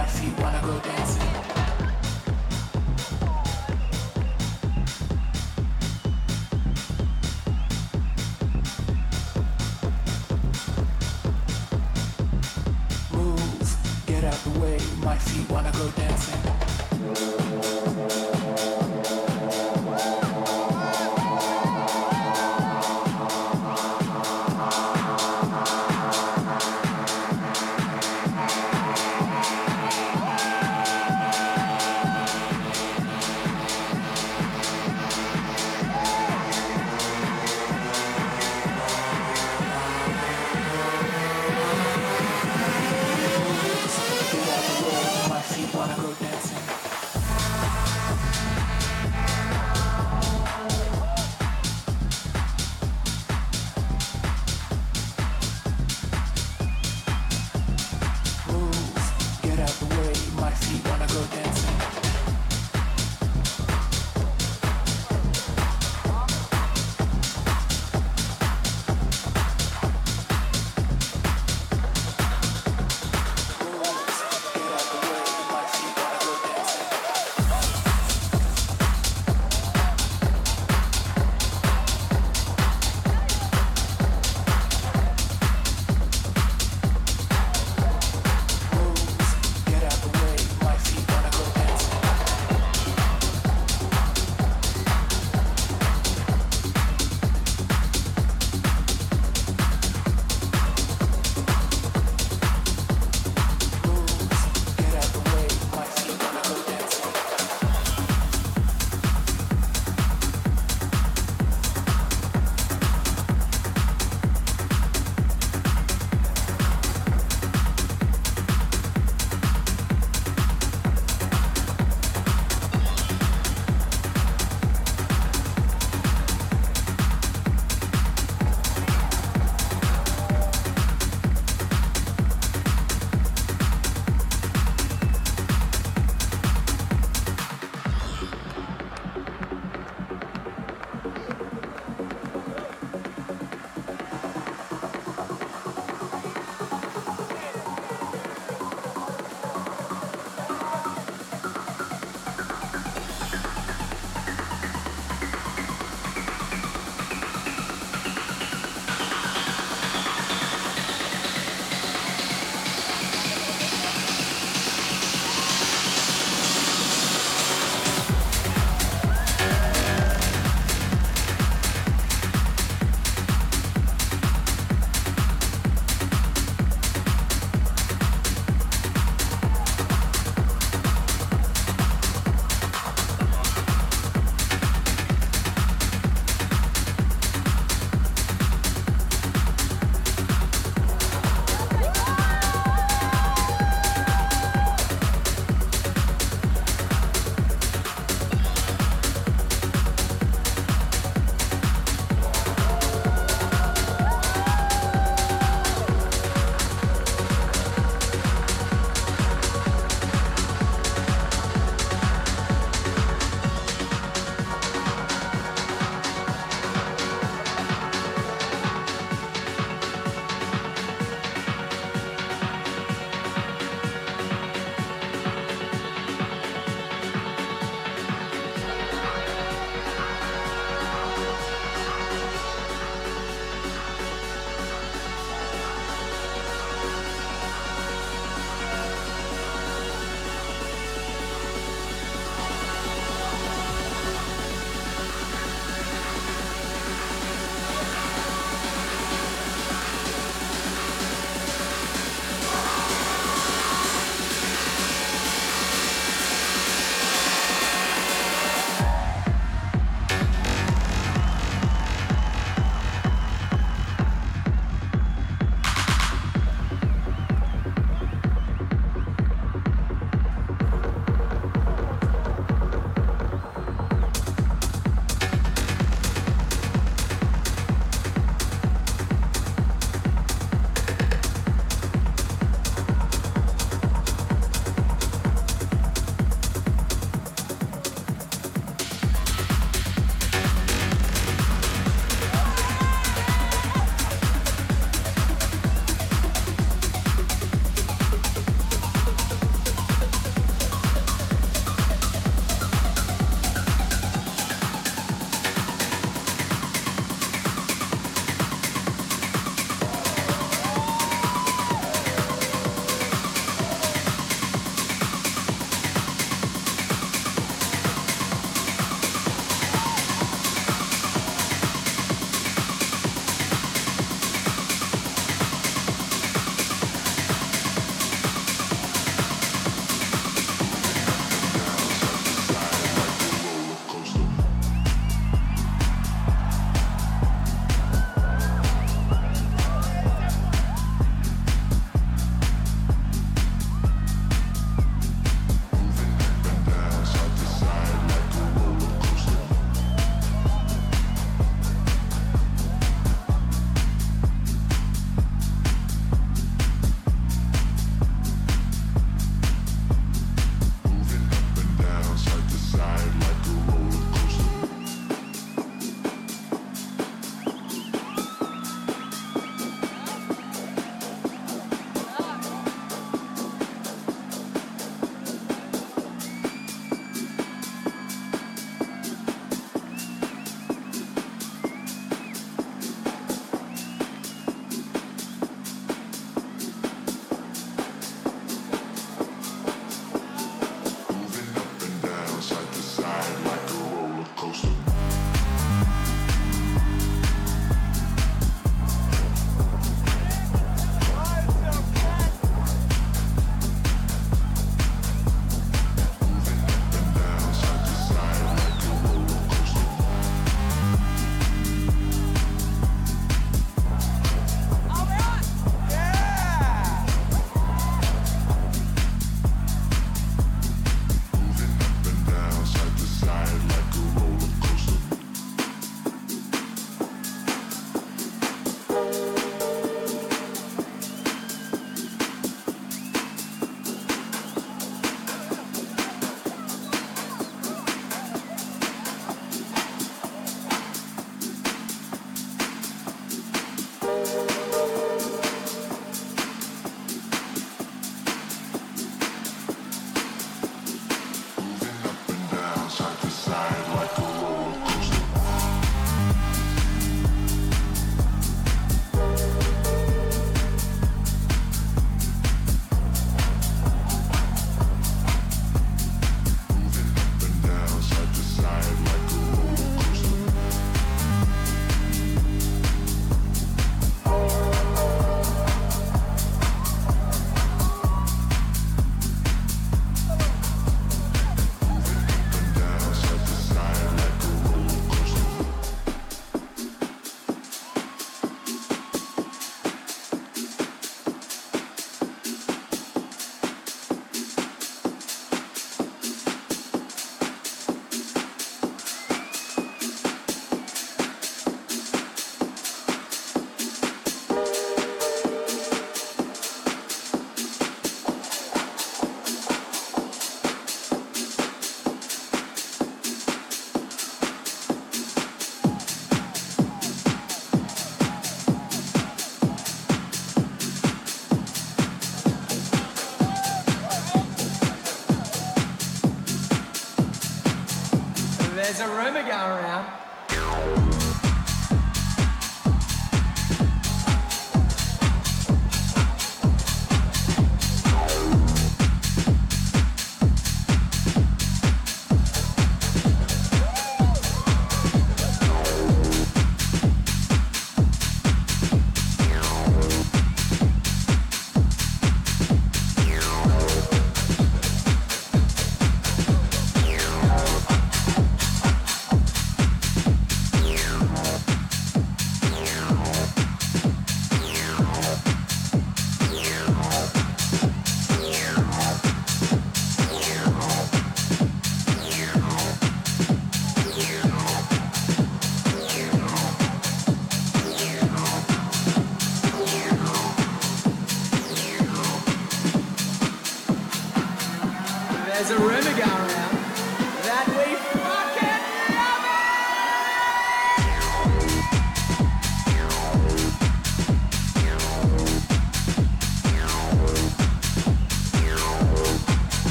My feet wanna go dancing.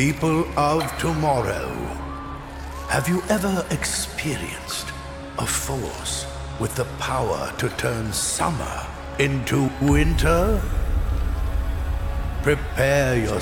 People of tomorrow, have you ever experienced a force with the power to turn summer into winter? Prepare yourself.